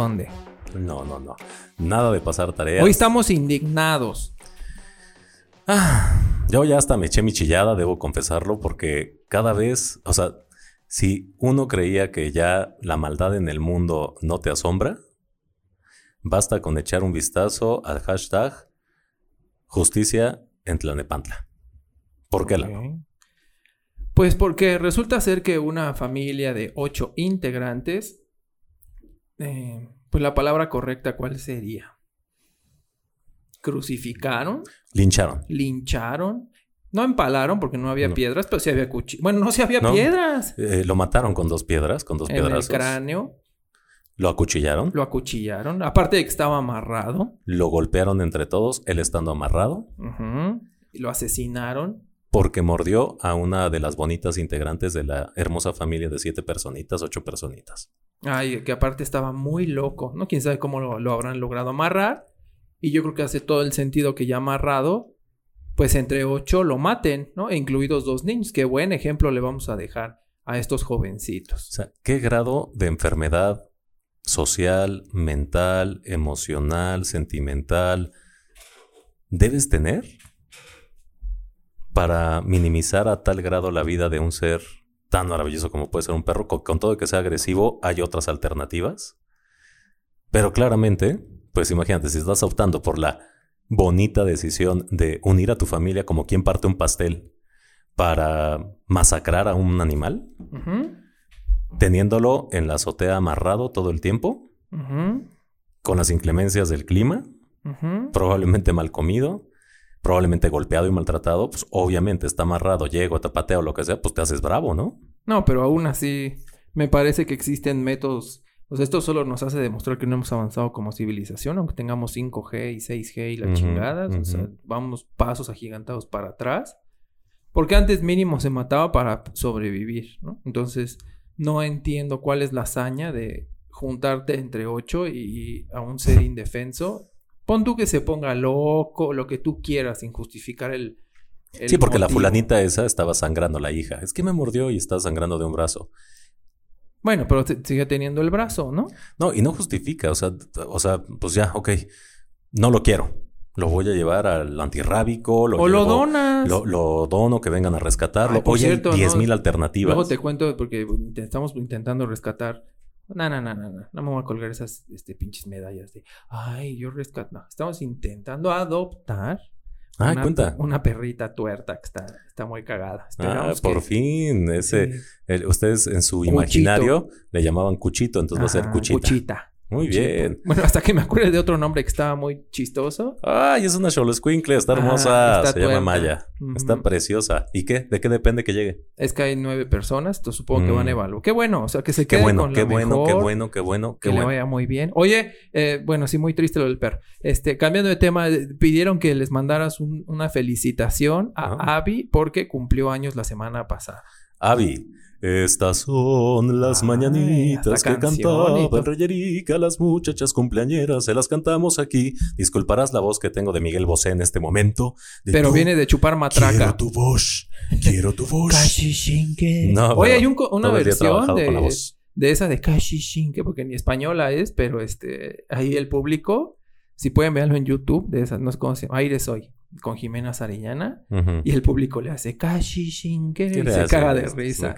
¿Dónde? No, no, no. Nada de pasar tareas. Hoy estamos indignados. Ah, yo ya hasta me eché mi chillada, debo confesarlo, porque cada vez, o sea, si uno creía que ya la maldad en el mundo no te asombra, basta con echar un vistazo al hashtag justicia en Tlanepantla. ¿Por qué la no? Pues porque resulta ser que una familia de ocho integrantes, eh, pues la palabra correcta, ¿cuál sería? Crucificaron. Lincharon. Lincharon. No empalaron porque no había piedras, pero sí había cuchillos. Bueno, no, sí había piedras. Eh, lo mataron con dos piedras, con dos en piedras. el cráneo. Lo acuchillaron. Lo acuchillaron. Aparte de que estaba amarrado. Lo golpearon entre todos, él estando amarrado. Y lo asesinaron. Porque mordió a una de las bonitas integrantes de la hermosa familia de siete personitas, ocho personitas. Ay, que aparte estaba muy loco, ¿no? Quién sabe cómo lo, habrán logrado amarrar. Y yo creo que hace todo el sentido que ya amarrado, pues entre ocho lo maten, ¿no? E incluidos dos niños. Qué buen ejemplo le vamos a dejar a estos jovencitos. O sea, ¿qué grado de enfermedad social, mental, emocional, sentimental debes tener para minimizar a tal grado la vida de un ser tan maravilloso como puede ser un perro? Con, todo que sea agresivo, hay otras alternativas. Pero claramente, pues imagínate, si estás optando por la bonita decisión de unir a tu familia como quien parte un pastel para masacrar a un animal, teniéndolo en la azotea amarrado todo el tiempo, con las inclemencias del clima, probablemente mal comido, probablemente golpeado y maltratado, pues obviamente está amarrado, llego, te o lo que sea, pues te haces bravo, ¿no? No, pero aún así me parece que existen métodos o sea, esto solo nos hace demostrar que no hemos avanzado como civilización, aunque tengamos 5G y 6G y la chingada. O sea, vamos pasos agigantados para atrás. Porque antes mínimo se mataba para sobrevivir, ¿no? Entonces, no entiendo cuál es la hazaña de juntarte entre ocho y a un ser indefenso. Pon tú que se ponga loco, lo que tú quieras, sin justificar el. sí, porque la fulanita esa estaba sangrando la hija. Es que me mordió y está sangrando de un brazo. Bueno, pero sigue teniendo el brazo, ¿no? No, y no justifica, o sea, o sea, pues ya, ok, no lo quiero. Lo voy a llevar al antirrábico. Lo o lo donas. Lo, dono, que vengan a rescatarlo. Oye, 10 mil alternativas. Luego te cuento porque estamos intentando rescatar. No, no, no, no, no. No me voy a colgar esas este, pinches medallas de. Ay, yo rescato. No, estamos intentando adoptar Ah, una, cuenta. Una perrita tuerta que está, está muy cagada. ah, por fin. Ese, ustedes en su imaginario le llamaban Cuchito, entonces va a ser Cuchita. Cuchita. Muy bien. Bueno, hasta que me acuerde de otro nombre que estaba muy chistoso. Ay, es una Xoloscuincle, está hermosa. se llama Maya. Está preciosa. ¿Y qué? ¿De qué depende que llegue? Es que hay nueve personas, entonces supongo que van a mm. evaluar. Qué bueno, o sea, que se quede qué bueno, con qué bueno, Qué bueno, qué bueno, qué que le vaya muy bien. Oye, eh, bueno, sí, muy triste lo del perro. Este, cambiando de tema, pidieron que les mandaras una felicitación a Abby porque cumplió años la semana pasada. Abby. Estas son las mañanitas que cantaba Reyerica, las muchachas cumpleañeras, se las cantamos aquí. Disculparás la voz que tengo de Miguel Bosé en este momento. Pero viene de chupar matraca. Quiero tu voz, quiero tu voz. no, Oye, hay una versión de, de, esa de Shinke, porque ni española es, pero este, ahí el público, si pueden verlo en YouTube, de esas, no cómo se llama, Aire Soy con Jimena Sariñana y el público le hace Kashi Shinke y se caga de risa.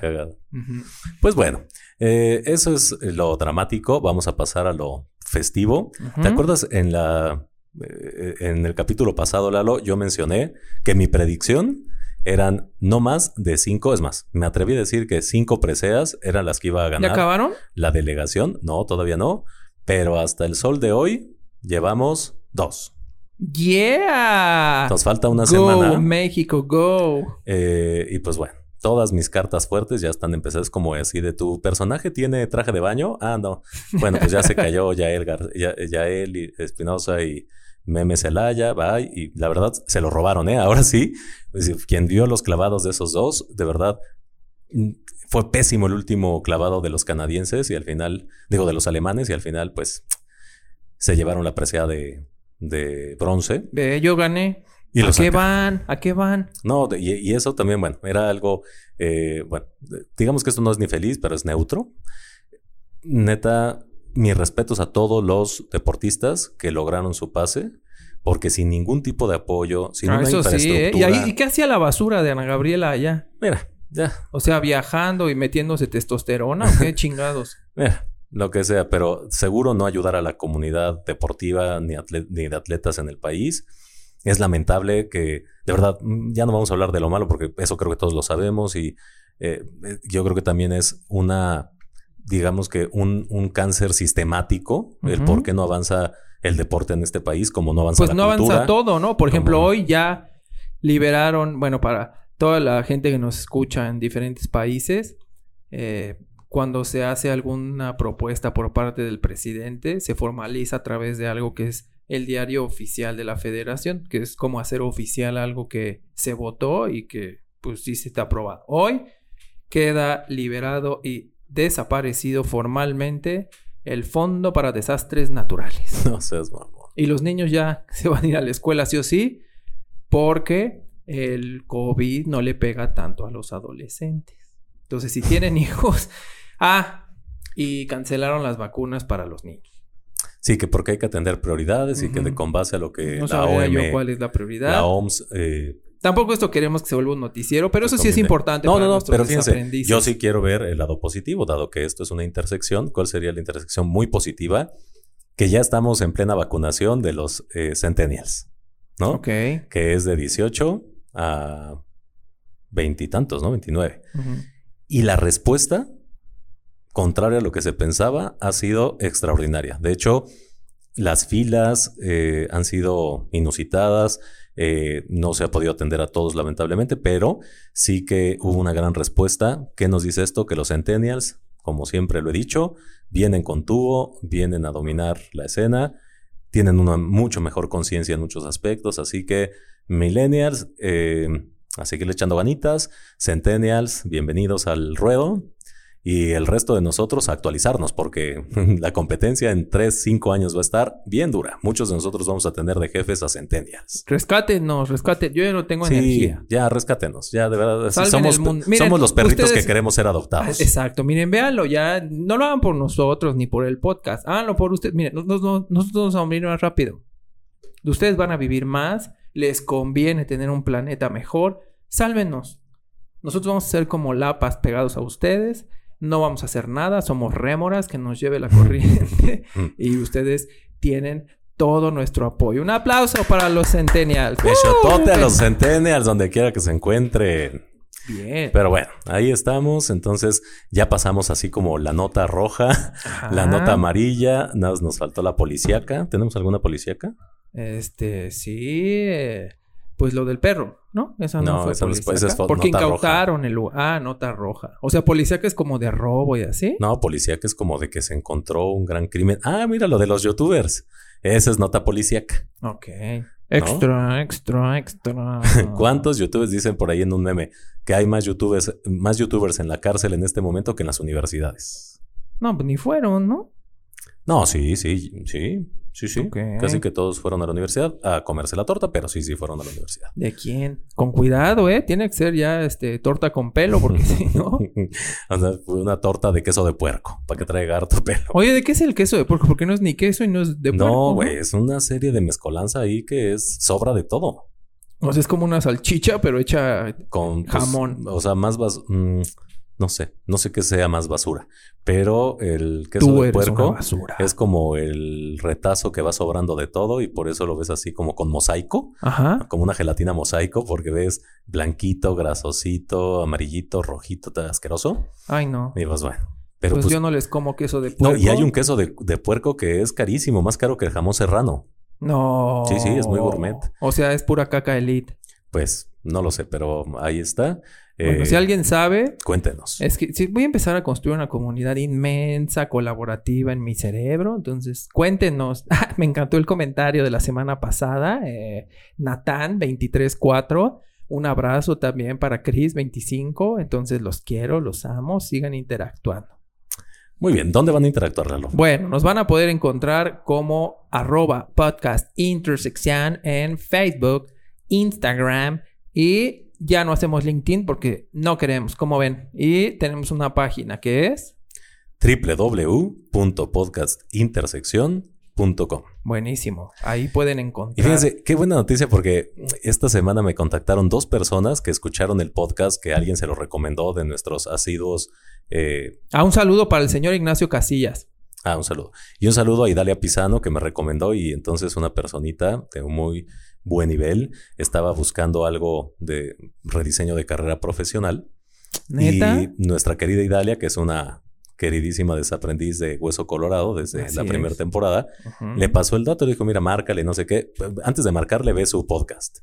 Pues bueno, eh, eso es lo dramático. Vamos a pasar a lo festivo. ¿Te acuerdas en la eh, en el capítulo pasado, Lalo, yo mencioné que mi predicción eran no más de cinco, es más, me atreví a decir que cinco preseas eran las que iba a ganar. ¿Ya acabaron? La delegación, no, todavía no, pero hasta el sol de hoy llevamos dos. Yeah. Nos falta una semana. México, go. Eh, y pues bueno, todas mis cartas fuertes ya están empezadas como así de tu personaje tiene traje de baño. Ah, no. Bueno, pues ya se cayó ya él, ya, él y Espinosa y Meme Celaya, va, y la verdad se lo robaron, ¿eh? Ahora sí, quien vio los clavados de esos dos, de verdad, mm, fue pésimo el último clavado de los canadienses y al final, digo, de los alemanes y al final, pues, se llevaron la presea de, de bronce. Ve, yo gané. ¿A qué van? ¿A qué van? No, y, eso también, bueno, era algo, eh, bueno, digamos que esto no es ni feliz, pero es neutro. Neta, mis respetos a todos los deportistas que lograron su pase. Porque sin ningún tipo de apoyo, sin Ah, una eso sí, ¿eh? infraestructura... ¿Y, ahí, ¿Y qué hacía la basura de Ana Gabriela allá? Mira, ya, O sea, viajando y metiéndose testosterona. ¿o ¿Qué chingados? mira, lo que sea, pero seguro no ayudar a la comunidad deportiva ni, de atletas en el país. Es lamentable que, de verdad, mm, ya no vamos a hablar de lo malo porque eso creo que todos lo sabemos y eh, yo creo que también es una, digamos que un, un cáncer sistemático, el por qué no avanza el deporte en este país, como no avanza Pues la no cultura. avanza todo, ¿no? Por ejemplo, Como- hoy ya liberaron, bueno, para toda la gente que nos escucha en diferentes países, eh, cuando se hace alguna propuesta por parte del presidente, se formaliza a través de algo que es el diario oficial de la federación, que es como hacer oficial algo que se votó y que pues sí se está aprobado. Hoy queda liberado y desaparecido formalmente el Fondo para Desastres Naturales. No seas mamón. Y los niños ya se van a ir a la escuela sí o sí, porque el COVID no le pega tanto a los adolescentes. Entonces, si tienen hijos, ah, y cancelaron las vacunas para los niños. Sí, que porque hay que atender prioridades y que de con base a lo que No la sabría OM, yo cuál es la prioridad. la OMS eh, Tampoco esto queremos que se vuelva un noticiero, pero eso sí es importante No, para no, no, pero fíjense, yo sí quiero ver el lado positivo, dado que esto es una intersección. ¿Cuál sería la intersección muy positiva? Que ya estamos en plena vacunación de los eh, centennials, ¿no? Ok. Que es de 18 a veintitantos, ¿no? 29. Ujú. Y la respuesta, contraria a lo que se pensaba, ha sido extraordinaria. De hecho, las filas eh, han sido inusitadas. eh, no se ha podido atender a todos, lamentablemente, pero sí que hubo una gran respuesta. ¿Qué nos dice esto? Que los centennials, como siempre lo he dicho, vienen con tubo, vienen a dominar la escena, tienen una mucho mejor conciencia en muchos aspectos. Así que, millennials, eh, a seguirle echando ganitas. Centennials, bienvenidos al ruedo. Y el resto de nosotros a actualizarnos, porque la competencia en 3, 5 años va a estar bien dura. Muchos de nosotros vamos a tener de jefes a Centennials. Rescátenos, rescate. Yo ya no tengo Sí, energía. ya rescátenos. Ya de verdad. Salven somos, el mundo. Miren, somos los perritos ustedes- que queremos ser Ah, adoptados. Exacto, miren, véanlo ya. No lo hagan por nosotros ni por el podcast. Háganlo por ustedes. Miren, nosotros, nosotros nos vamos a morir más rápido. Ustedes van a vivir más. Les conviene tener un planeta mejor. Sálvenos. Nosotros vamos a ser como lapas pegados a ustedes. No vamos a hacer nada. Somos rémoras que nos lleve la corriente. y ustedes tienen todo nuestro apoyo. Un aplauso para los Centennials. Besotote a ¡Uh! los Centennials, donde quiera que se encuentren. Bien. Pero bueno, ahí estamos. Entonces ya pasamos así como la nota roja, la nota amarilla. Nada más nos faltó la policíaca. ¿Tenemos alguna policíaca? Este, sí. Pues lo del perro, ¿no? Esa no, No, fue esa es- esa Porque nota roja. incautaron el lugar. Ah, nota roja. O sea, policíaca es como de robo y así. No, policíaca es como de que se encontró un gran crimen. Ah, mira lo de los youtubers. Esa es nota policíaca. Ok. Extra, extra, extra. ¿Cuántos youtubers dicen por ahí en un meme que hay más youtubers, más youtubers en la cárcel en este momento que en las universidades? No, pues ni fueron, ¿no? No, sí, sí, sí, sí, sí. Casi que todos fueron a la universidad a comerse la torta, pero sí, sí fueron a la universidad. ¿De quién? Con cuidado, ¿eh? Tiene que ser ya, este, torta con pelo, porque si no... o sea, fue una torta de queso de puerco, para que traiga harto pelo. Oye, ¿de qué es el queso de puerco? Porque no es ni queso y no es de puerco. No, güey, es una serie de mezcolanza ahí que es sobra de todo. O sea, es como una salchicha, pero hecha... Con pues, Jamón. O sea, más bas mm, no sé, no sé qué sea más basura, pero el queso Tú de eres una puerco basura. es como el retazo que va sobrando de todo y por eso lo ves así como con mosaico, Ajá. como una gelatina mosaico, porque ves blanquito, grasosito, amarillito, rojito, tan asqueroso. Ay, no. Y pues bueno, pero pues, pues, yo no les como queso de puerco. no, y hay un queso de, de puerco que es carísimo, más caro que el jamón serrano. No. Sí, sí, es muy gourmet. O sea, es pura caca elite. Pues no lo sé, pero ahí está. Bueno, Eh, si alguien sabe, Cuéntenos. es que sí, voy a empezar a construir una comunidad inmensa, colaborativa en mi cerebro. Entonces, cuéntenos. Me encantó el comentario de la semana pasada. Eh, Natán, 23-4. Un abrazo también para Chris, 25. Entonces, los quiero, los amo. Sigan interactuando. Muy bien, ¿dónde van a interactuar, Lalo? Bueno, nos van a poder encontrar como arroba podcast intersección en Facebook, Instagram y ya no hacemos LinkedIn porque no queremos, como ven. Y tenemos una página que es www.podcastintersección.com. Buenísimo. Ahí pueden encontrar. Y fíjense, qué buena noticia porque esta semana me contactaron dos personas que escucharon el podcast que alguien se lo recomendó de nuestros asiduos. Eh... Ah, un saludo para el señor Ignacio Casillas. Ah, un saludo. Y un saludo a Idalia Pisano que me recomendó y entonces una personita de muy buen nivel estaba buscando algo de rediseño de carrera profesional. ¿Neta? Y nuestra querida Idalia, que es una queridísima desaprendiz de Hueso Colorado desde la primera temporada, le pasó el dato y le dijo, mira, márcale, no sé qué. Antes de marcarle, ve su podcast.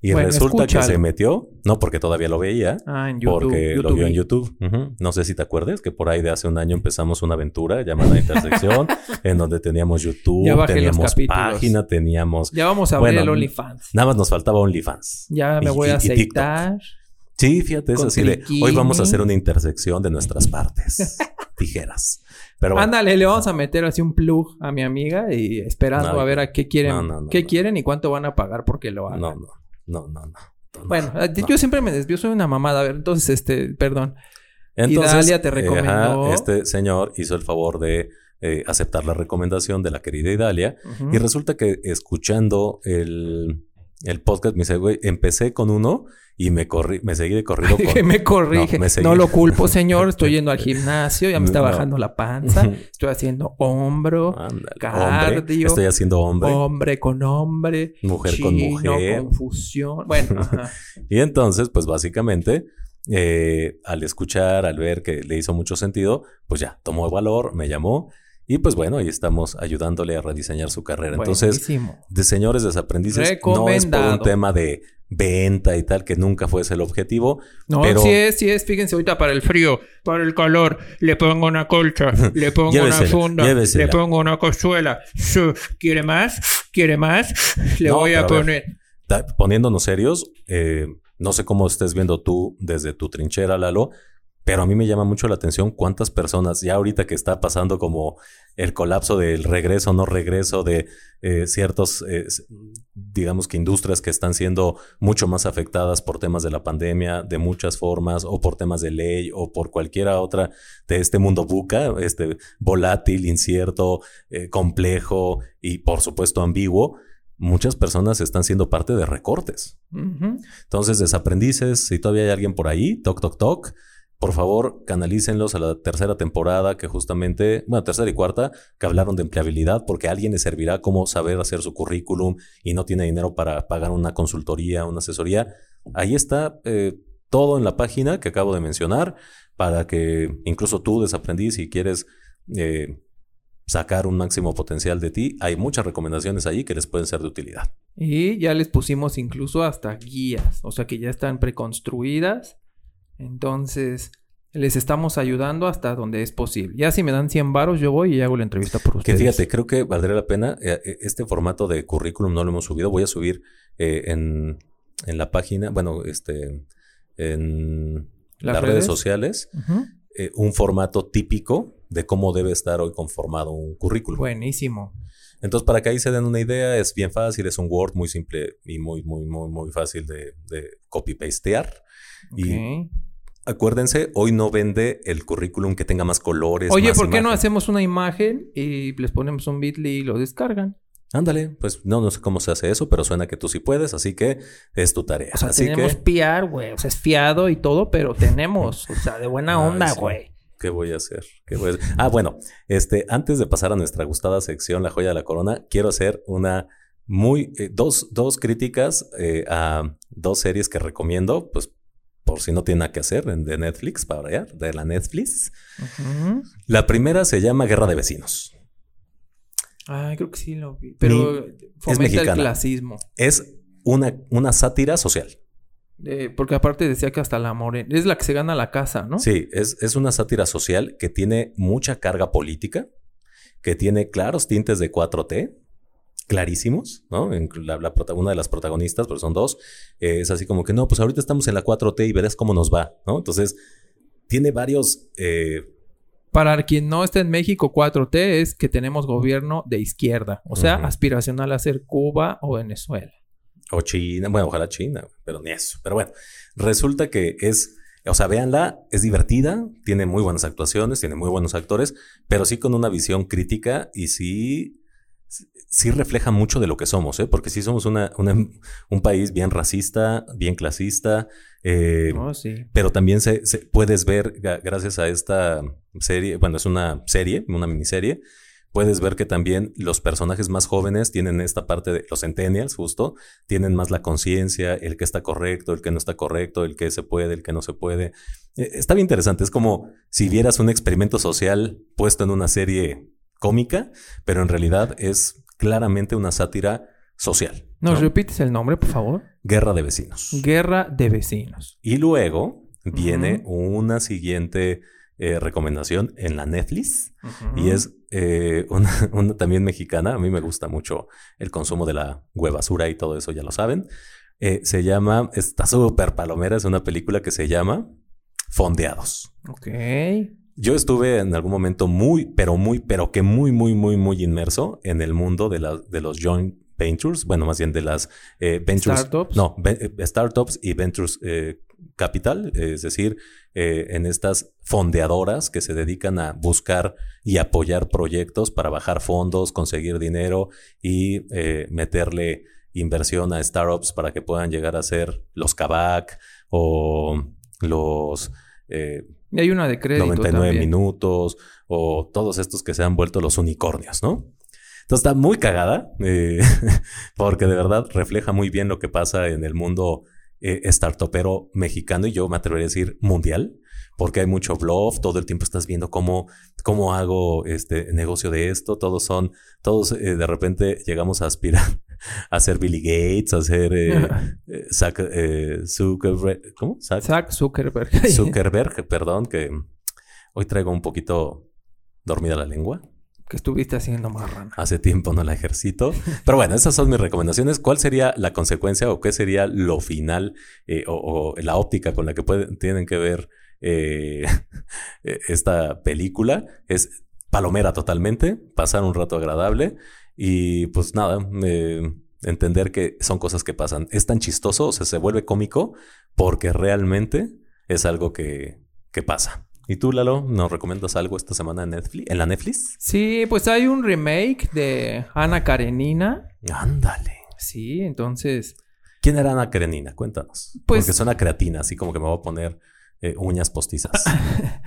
Y resulta que se metió, no porque todavía lo veía, ah, en YouTube, porque lo vio en YouTube. No sé si te acuerdas que por ahí de hace un año empezamos una aventura llamada Intersección, en donde teníamos YouTube, teníamos página, teníamos. Ya vamos a ver el OnlyFans. Nada más nos faltaba OnlyFans. Ya me voy a aceitar. Sí, fíjate, es así de hoy vamos a hacer una intersección de nuestras partes. Tijeras. Pero Ándale, le vamos a meter así un plug a mi amiga y esperando a ver a qué quieren, qué quieren y cuánto van a pagar porque lo hagan. No, no, no, no, no. Bueno, yo siempre me desvío, soy una mamada. A ver, entonces, este, perdón. Entonces, te recomendó. este señor hizo el favor de eh, aceptar la recomendación de la querida Idalia. Y resulta que escuchando el, el podcast, me dice, güey, empecé con uno y me corrí, me seguí de corrido. Con... me corrige. No, lo culpo, señor. Estoy yendo al gimnasio, ya me está bajando la panza. Estoy haciendo hombro, cardio. Estoy haciendo hombre. Hombre con hombre. Mujer con mujer. Confusión. Bueno. y entonces, pues básicamente, eh, al escuchar, al ver que le hizo mucho sentido, pues ya tomó valor, me llamó. Y pues bueno, ahí estamos ayudándole a rediseñar su carrera. Entonces, de señores desaprendices, no es por un tema de venta y tal, que nunca fue ese el objetivo. No, pero... sí es, sí es. Fíjense ahorita para el frío, para el calor, le pongo una colcha, le pongo una funda, le pongo una cochuela. ¿Quiere más? ¿Quiere más? Le voy a poner. poniéndonos serios, eh, no sé cómo estés viendo tú desde tu trinchera, Lalo, pero a mí me llama mucho la atención cuántas personas, ya ahorita que está pasando como el colapso del regreso, no regreso de eh, ciertos, eh, digamos que industrias que están siendo mucho más afectadas por temas de la pandemia, de muchas formas, o por temas de ley, o por cualquiera otra de este mundo buca, este volátil, incierto, eh, complejo y por supuesto ambiguo muchas personas están siendo parte de recortes. Entonces, desaprendices, si todavía hay alguien por ahí, toc, toc, toc, por favor, canalícenlos a la tercera temporada, que justamente, bueno, tercera y cuarta, que hablaron de empleabilidad, porque a alguien le servirá cómo saber hacer su currículum y no tiene dinero para pagar una consultoría, una asesoría. Ahí está eh, todo en la página que acabo de mencionar, para que incluso tú, desaprendiz, si quieres eh, sacar un máximo potencial de ti, hay muchas recomendaciones ahí que les pueden ser de utilidad. Y ya les pusimos incluso hasta guías, o sea que ya están preconstruidas entonces, les estamos ayudando hasta donde es posible. Ya si me dan 100 varos, yo voy y hago la entrevista por ustedes. Que fíjate, creo que valdría la pena. Eh, eh, este formato de currículum no lo hemos subido. Voy a subir eh, en, la página, bueno, este, en las, redes? sociales, un formato típico de cómo debe estar hoy conformado un currículum. Buenísimo. Entonces, para que ahí se den una idea, es bien fácil, es un Word muy simple y muy, muy, muy, muy fácil de, de copy-pastear. Y acuérdense, hoy no vende el currículum que tenga más colores. Oye, ¿por qué no hacemos una imagen y les ponemos un bit.ly y lo descargan? Ándale, pues no, no sé cómo se hace eso, pero suena que tú sí puedes, así que es tu tarea. O sea, así tenemos PR, güey. O sea, es fiado y todo, pero tenemos. O sea, de buena onda, güey. ¿Qué voy a hacer? ¿Qué voy a hacer? Ah, bueno, este, antes de pasar a nuestra gustada sección, La joya de la corona, quiero hacer una muy, eh, dos, dos críticas eh, a dos series que recomiendo, pues por si no tiene nada que hacer, de Netflix, para variar, de la Netflix. La primera se llama Guerra de Vecinos. Ah, creo que sí lo vi. Pero fomenta el clasismo. Es una, una sátira social. porque aparte decía que hasta la morena... Es la que se gana la casa, ¿no? Sí, es, es una sátira social que tiene mucha carga política, que tiene claros tintes de 4T, clarísimos, ¿no? En la, una de las protagonistas, pero son dos, eh, es así como que, no, pues ahorita estamos en la 4T y verás cómo nos va, ¿no? Entonces, tiene varios... Eh, Para quien no está en México, 4T es que tenemos gobierno de izquierda, o sea, aspiracional a ser Cuba o Venezuela. O China, bueno, ojalá China, pero ni eso. Pero bueno, resulta que es O sea, véanla, es divertida, tiene muy buenas actuaciones, tiene muy buenos actores, pero sí con una visión crítica y sí, sí refleja mucho de lo que somos, ¿eh? porque sí somos una, un país bien racista, bien clasista, eh, Oh, sí. pero también se, se- puedes ver, gracias a esta serie, bueno, es una serie, una miniserie, puedes ver que también los personajes más jóvenes tienen esta parte de los centennials, justo, tienen más la conciencia, el que está correcto, el que no está correcto, el que se puede, el que no se puede. Eh, Está bien interesante, es como si vieras un experimento social puesto en una serie cómica, pero en realidad es claramente una sátira social. ¿Nos ¿no? repites el nombre, por favor? Guerra de vecinos. Guerra de vecinos. Y luego viene una siguiente eh, recomendación en la Netflix y es eh, una, una también mexicana. A mí me gusta mucho el consumo de la huevasura y todo eso, ya lo saben. Eh, se llama, está súper palomera, es una película que se llama Fondeados. Ok. Yo estuve en algún momento muy, pero muy, pero que muy, muy, muy, muy inmerso en el mundo de, la- de los joint ventures, bueno, más bien de las eh, ventures. Startups. No, ve- eh, startups y ventures eh, capital, es decir, eh, en estas fondeadoras que se dedican a buscar y apoyar proyectos para bajar fondos, conseguir dinero y meterle inversión a startups para que puedan llegar a ser los Kavak o los eh, Y hay una de crédito 99 también. minutos o todos estos que se han vuelto los unicornios, ¿no? Entonces está muy cagada eh, porque de verdad refleja muy bien lo que pasa en el mundo eh, startupero mexicano y yo me atrevería a decir mundial porque hay mucho bluff, todo el tiempo estás viendo cómo, cómo hago este negocio de esto, todos son, todos eh, de repente llegamos a aspirar a ser Billy Gates, a ser eh, eh, eh, Zuckerberg, ¿cómo? Zack Zuckerberg. Zuckerberg, perdón, que hoy traigo un poquito dormida la lengua. que estuviste haciendo marrana. Hace tiempo no la ejercito. Pero bueno, esas son mis recomendaciones. ¿Cuál sería la consecuencia o qué sería lo final eh, o, o la óptica con la que pueden, tienen que ver eh, esta película? Es palomera totalmente, pasar un rato agradable y pues nada, eh, entender que son cosas que pasan. Es tan chistoso, o sea, se vuelve cómico porque realmente es algo que, que pasa. ¿Y tú, Lalo, nos recomiendas algo esta semana en Netflix? ¿En la Netflix? Sí, pues hay un remake de Ana Karenina. Ándale. Sí, entonces. ¿Quién era Ana Karenina? Cuéntanos. Pues- Porque suena creatina, así como que me voy a poner eh, uñas postizas.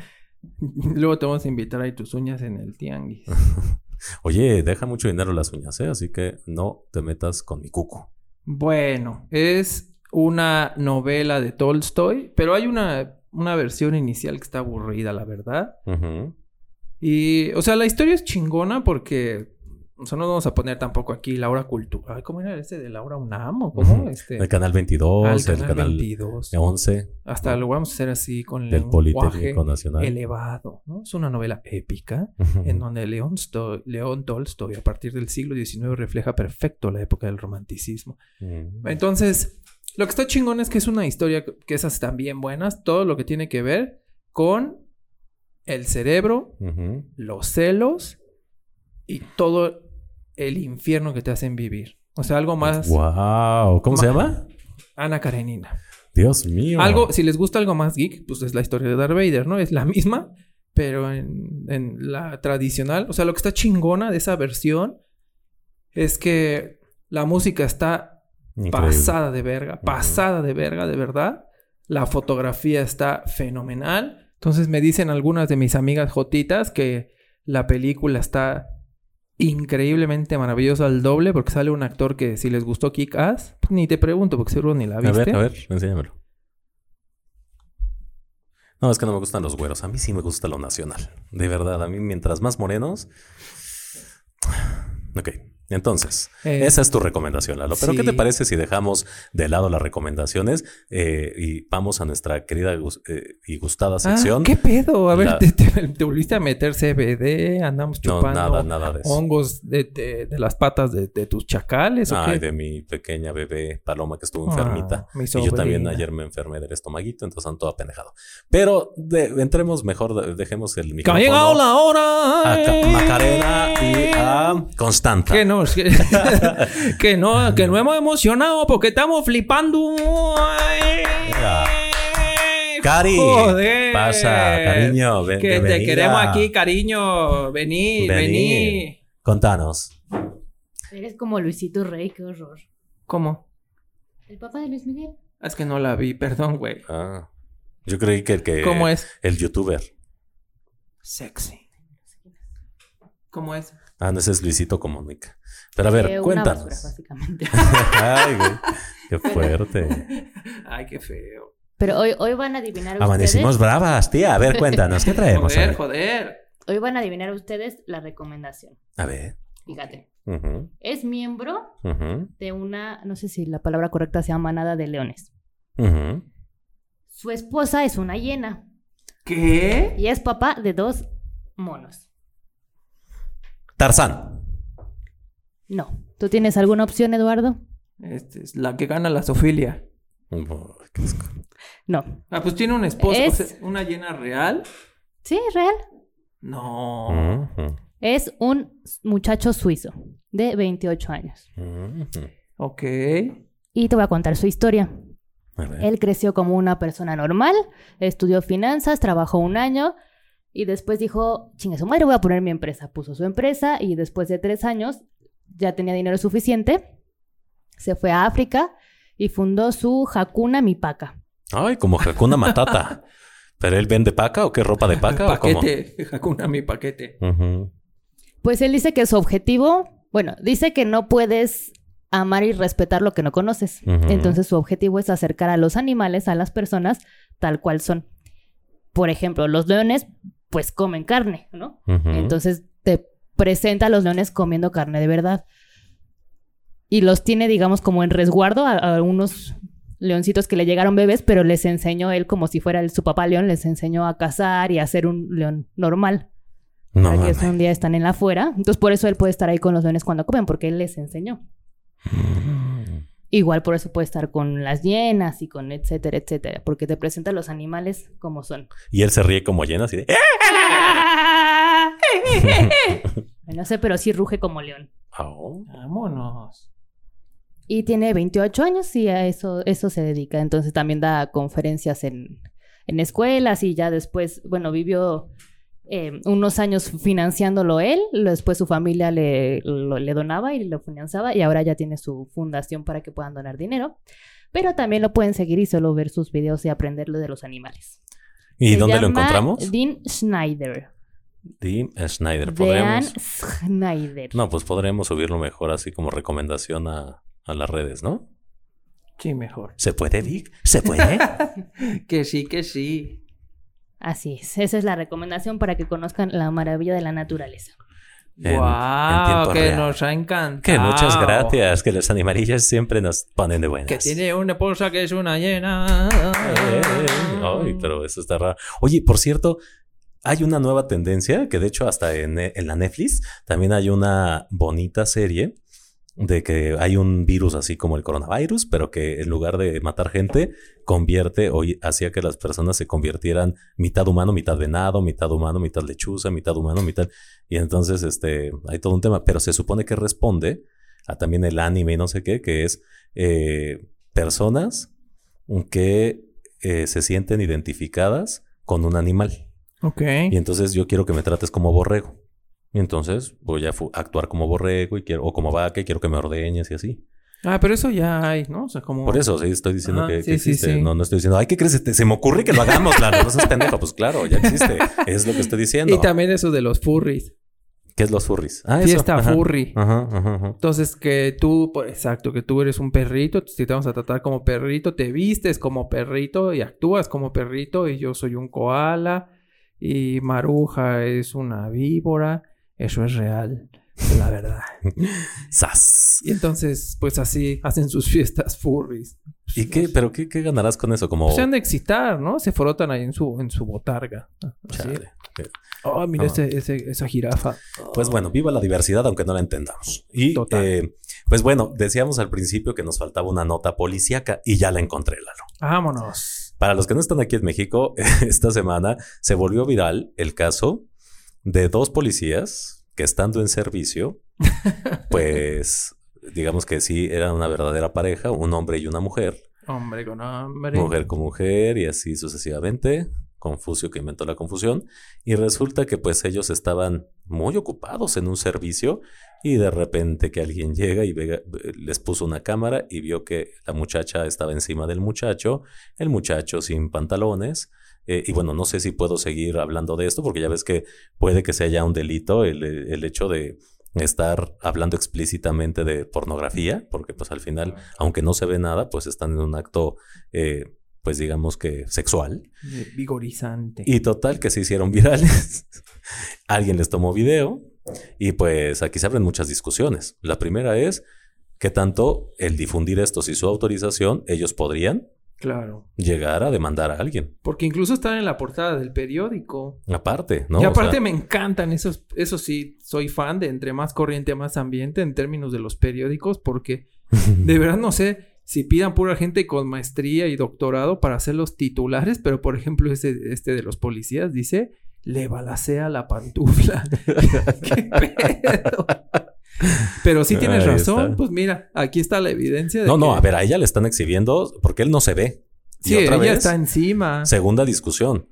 Luego te vamos a invitar ahí tus uñas en el tianguis. Oye, deja mucho dinero las uñas, ¿eh? Así que no te metas con mi cuco. Bueno, es una novela de Tolstoy, pero hay una, una versión inicial que está aburrida, la verdad. Y, o sea, la historia es chingona porque, o sea, no vamos a poner tampoco aquí Laura Cultura. Ay, ¿Cómo era ese de Laura Unam o cómo? Este, El canal 22, al el canal canal 22. 11 Hasta lo vamos a hacer así con lenguaje Politécnico Nacional. elevado, ¿no? Es una novela épica en donde León, Sto- León Tolstoy a partir del siglo XIX refleja perfecto la época del romanticismo. Entonces, lo que está chingón es que es una historia que esas están bien buenas, todo lo que tiene que ver con el cerebro, los celos y todo el infierno que te hacen vivir. O sea, algo más Wow. ¿Cómo se Ma- llama? Ana Karenina. Dios mío. Algo, si les gusta algo más geek, pues es la historia de Darth Vader, ¿no? Es la misma, pero en, en la tradicional. O sea, lo que está chingona de esa versión es que la música está Increíble. pasada de verga, pasada de verga, de verdad. La fotografía está fenomenal. Entonces me dicen algunas de mis amigas jotitas que la película está increíblemente maravillosa al doble porque sale un actor que si les gustó Kick Ass, pues ni te pregunto porque seguro ni la A viste. ver, a ver, enséñamelo. No, es que no me gustan los güeros. A mí sí me gusta lo nacional. De verdad, a mí mientras más morenos. Ok, entonces, Eh, esa es tu recomendación, Lalo. Pero ¿qué te parece si dejamos de lado las recomendaciones eh, y vamos a nuestra querida eh, y gustada Ah, sección? ¿Qué pedo? A ver, La- te, te- te volviste a meter CBD, andamos no, chupando nada, nada de eso. hongos de, de- de las patas de, de tus chacales. ¿o Ay, qué? de mi pequeña bebé Paloma que estuvo Ah, enfermita. mi y yo también ayer me enfermé del estomaguito, entonces ando todo apendejado. Pero de- entremos mejor, de- dejemos el Que ha micrófono llegado la hora. a Ca- Macarena y a Constanta. Que no, que, que no, que no hemos emocionado porque estamos flipando. Cari. Joder. Pasa, cariño. Ven, Que te queremos aquí, cariño. Vení, Vení. vení. Contanos. Eres como Luisito Rey, qué horror. ¿Cómo? El papá de Luis Miguel. Es que no la vi, perdón, güey. Ah. Yo creí que el que. ¿Cómo es? El youtuber. Sexy. ¿Cómo es? Ah, no, ese es Luisito Comunica. Pero a ver, Eh, una cuéntanos. basura, básicamente. Ay. Qué fuerte. Ay, qué feo. Pero hoy, hoy van a adivinar ustedes. Amanecimos bravas, tía. A ver, cuéntanos, ¿qué traemos? A Joder, ver. joder. Hoy van a adivinar ustedes la recomendación. A ver. Fíjate. Es miembro de una, no sé si la palabra correcta sea manada de leones. Su esposa es una hiena ¿Qué? y es papá de dos monos. Tarzán. No. ¿Tú tienes alguna opción, Eduardo? Este es la que gana la Sofilia. No. Ah, pues tiene un esposo. Es- o sea, ¿Una llena real? Sí, real. No. Es un muchacho suizo de 28 años. ujú. Ok. Y te voy a contar su historia. A ver. Él creció como una persona normal, estudió finanzas, trabajó un año y después dijo, chingue su madre, voy a poner mi empresa. Puso su empresa y después de tres años ya tenía dinero suficiente. Se fue a África y fundó su Hakuna Mi Paca. Ay, como Hakuna Matata. ¿Pero él vende paca o qué ropa de paca o cómo? paquete. Hakuna mi paquete. Pues él dice que su objetivo, bueno, dice que no puedes amar y respetar lo que no conoces. Entonces su objetivo es acercar a los animales a las personas tal cual son. Por ejemplo, los leones pues comen carne, ¿no? Entonces presenta a los leones comiendo carne de verdad. Y los tiene, digamos, como en resguardo a, a unos leoncitos que le llegaron bebés, pero les enseñó él como si fuera el, su papá león, les enseñó a cazar y a ser un león normal. No para que un día están en la afuera. Entonces por eso él puede estar ahí con los leones cuando comen, porque él les enseñó. Mm. Igual por eso puede estar con las hienas y con etcétera, etcétera, porque te presenta a los animales como son. Y él se ríe como llena así de... No sé, pero sí ruge como león. Oh. Vámonos. Y tiene 28 años y a eso, eso se dedica. Entonces también da conferencias en, en escuelas y ya después, bueno, vivió eh, unos años financiándolo él, después su familia le, lo- le donaba y lo financiaba y ahora ya tiene su fundación para que puedan donar dinero. Pero también lo pueden seguir y solo ver sus videos y aprenderlo de los animales. ¿Y Se dónde lo encontramos? Dean Schneider. Dean Schneider. Schneider. No, pues podremos subirlo mejor así como recomendación a, a las redes, ¿no? Sí, mejor. ¿Se puede, Vic? ¿Se puede? Que sí, que sí. Así es. Esa es la recomendación para que conozcan la maravilla de la naturaleza. En- en Wow, tiempo que real. nos ha encantado. que muchas gracias, que los animalillos siempre nos ponen de buenas. Que tiene una esposa que es una llena. Eh, Ay, pero eso está raro. Oye, por cierto, hay una nueva tendencia que de hecho hasta en, la Netflix también hay una bonita serie de que hay un virus así como el coronavirus, pero que en lugar de matar gente, convierte o hacía que las personas se convirtieran mitad humano, mitad venado, mitad humano, mitad lechuza, mitad humano, mitad... Y entonces este, hay todo un tema, pero se supone que responde a también el anime y no sé qué, que es eh, personas que eh, se sienten identificadas con un animal. Ok. Y entonces yo quiero que me trates como borrego. Y entonces voy a actuar como borrego y quiero, o como vaca y quiero que me ordeñes y así. Ah, pero eso ya hay, ¿no? O sea, como. Por eso sí estoy diciendo Ajá, que, sí, existe. sí. No, no estoy diciendo, ay, ¿qué crees? Se, me ocurre que lo hagamos, claro. No seas pendejo. Pues claro, ya existe. Es lo que estoy diciendo. Y también eso de los furries. ¿Qué es los furries? Ah, eso. Fiesta Ajá. furry. Ajá, ajá, ajá. Entonces, que tú, exacto, que tú eres un perrito, si te vamos a tratar como perrito, te vistes como perrito y actúas como perrito, y yo soy un koala, y Maruja es una víbora, eso es real, la verdad. ¡Sas! Y entonces, pues así hacen sus fiestas furries. ¿Y qué? ¿Pero qué, qué ganarás con eso? Como... Se han de excitar, ¿no? Se frotan ahí en su, en su botarga. Así. Chale. Oh, mira Ah. ese- ese- esa jirafa. Pues bueno, viva la diversidad, aunque no la entendamos. Y Total. eh, pues bueno, decíamos al principio que nos faltaba una nota policíaca y ya la encontré, Lalo. Vámonos. Para los que no están aquí en México, esta semana se volvió viral el caso de dos policías que estando en servicio, pues digamos que sí eran una verdadera pareja, un hombre y una mujer, Hombre con hombre. Mujer con mujer y así sucesivamente. Confucio que inventó la confusión. Y resulta que pues ellos estaban muy ocupados en un servicio y de repente que alguien llega y les puso una cámara y vio que la muchacha estaba encima del muchacho, el muchacho sin pantalones. Eh, y bueno, no sé si puedo seguir hablando de esto porque ya ves que puede que sea ya un delito el, el hecho de estar hablando explícitamente de pornografía, porque pues al final, aunque no se ve nada, pues están en un acto, eh, pues digamos que sexual. Vigorizante. Y total, que se hicieron virales. Alguien les tomó video y pues aquí se abren muchas discusiones. La primera es que tanto el difundir esto y su autorización, ellos podrían Claro. Llegar a demandar a alguien. Porque incluso están en la portada del periódico. Aparte, ¿no? Y aparte me encantan esos, eso sí, soy fan de entre más corriente, más ambiente en términos de los periódicos, porque de verdad no sé si pidan pura gente con maestría y doctorado para hacer los titulares, pero por ejemplo este, este de los policías dice, le balacea la pantufla. ¿Qué pedo? Pero sí tienes razón, pues mira, aquí está la evidencia. De no, no, a ver, a ella le están exhibiendo porque él no se ve. Sí, ella está encima. Segunda discusión.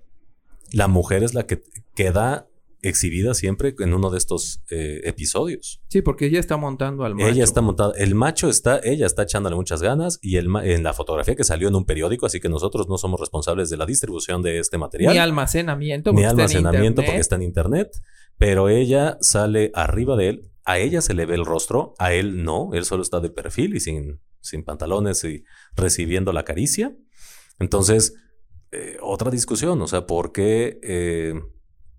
La mujer es la que queda exhibida siempre en uno de estos eh, episodios. Sí, porque ella está montando al macho. Ella está montada. El macho está, ella está echándole muchas ganas y el en la fotografía que salió en un periódico, así que nosotros no somos responsables de la distribución de este material. Ni almacenamiento. Ni almacenamiento porque está en internet. Pero ella sale arriba de él a ella se le ve el rostro, a él no, él solo está de perfil y sin, sin pantalones y recibiendo la caricia. Entonces, eh, otra discusión, o sea, ¿por qué eh,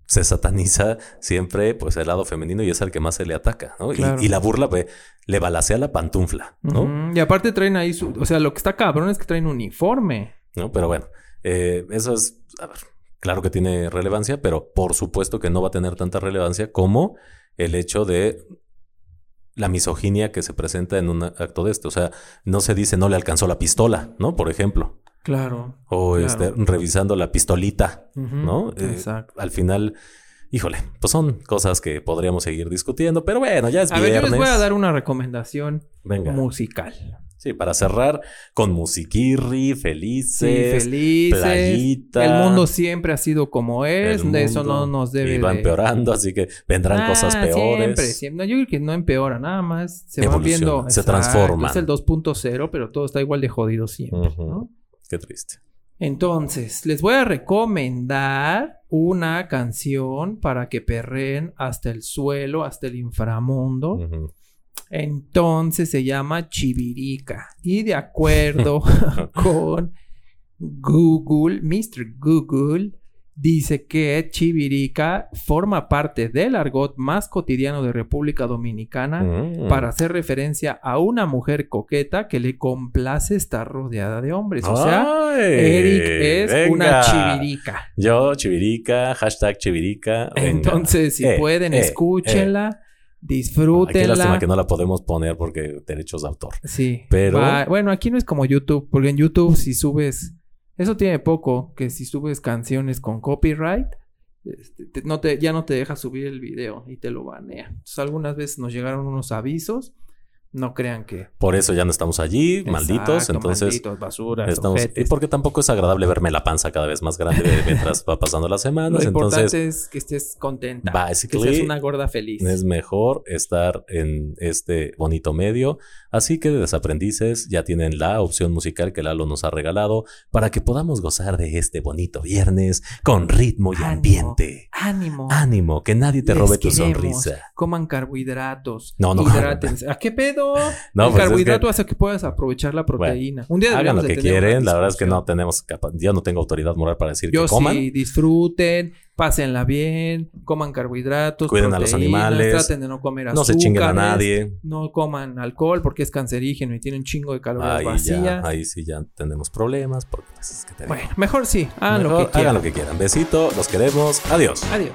se sataniza siempre pues el lado femenino y es al que más se le ataca, ¿no? Y, la burla pues, le balacea la pantufla, ¿no? Y aparte traen ahí su, o sea, lo que está cabrón es que traen uniforme. No, pero bueno, eh, eso es, a ver, claro que tiene relevancia, pero por supuesto que no va a tener tanta relevancia como el hecho de la misoginia que se presenta en un acto de esto. O sea, no se dice no le alcanzó la pistola, ¿no? Por ejemplo. Claro. O Este, revisando la pistolita, ¿no? Eh, exacto. al final, híjole, pues son cosas que podríamos seguir discutiendo, pero bueno, ya es a viernes. A ver, yo les voy a dar una recomendación musical. Sí, para cerrar con musiquirri, felices, sí, felices. Playita. El mundo siempre ha sido como es, de eso no nos debe. Y va empeorando, así que vendrán cosas ah, peores. Siempre, siempre. yo creo que no empeora, nada más se va viendo. Se transforma. Es el 2.0, pero todo está igual de jodido siempre, ¿no? Qué triste. Entonces, les voy a recomendar una canción para que perren hasta el suelo, hasta el inframundo. Entonces se llama Chivirica. Y de acuerdo con Google, Mr. Google, dice que Chivirica forma parte del argot más cotidiano de República Dominicana mm. para hacer referencia a una mujer coqueta que le complace estar rodeada de hombres. O sea, Eric es una chivirica. Yo, chivirica, hashtag chivirica. Entonces, si eh, pueden, eh, escúchenla. Eh. Disfrútenla. Qué lástima que no la podemos poner porque derechos de autor. Sí. Pero. bueno, aquí no es como YouTube, porque en YouTube si subes. Eso tiene poco, que si subes canciones con copyright, este, no te, ya no te deja subir el video y te lo banea. Entonces, algunas veces nos llegaron unos avisos no crean que. Por eso ya no estamos allí, malditos. Entonces. Malditos, basura. y porque tampoco es agradable verme la panza cada vez más grande mientras va pasando las semanas. Lo entonces, importante es que estés contenta. Que seas una gorda feliz. Es mejor estar en este bonito medio. Así que desaprendices ya tienen la opción musical que Lalo nos ha regalado para que podamos gozar de este bonito viernes con ritmo y ambiente. Ánimo. Ánimo. Que nadie te robe tu sonrisa. Coman carbohidratos. No, no. Hidrátense. ¿A qué pedo? No, el pues carbohidrato hace que puedas aprovechar la proteína. un día hagan lo que quieren. La verdad es que no tenemos yo no tengo autoridad moral para decir que coman. Sí, disfruten, pásenla bien, coman carbohidratos, cuiden a los animales, traten de no comer azúcar, no se chinguen a nadie, no coman alcohol porque es cancerígeno y tiene un chingo de calorías ahí vacías. ahí sí ya tenemos problemas porque pues, bueno, mejor sí, hagan lo que. Hagan lo que quieran. Besito, los queremos. Adiós. Adiós.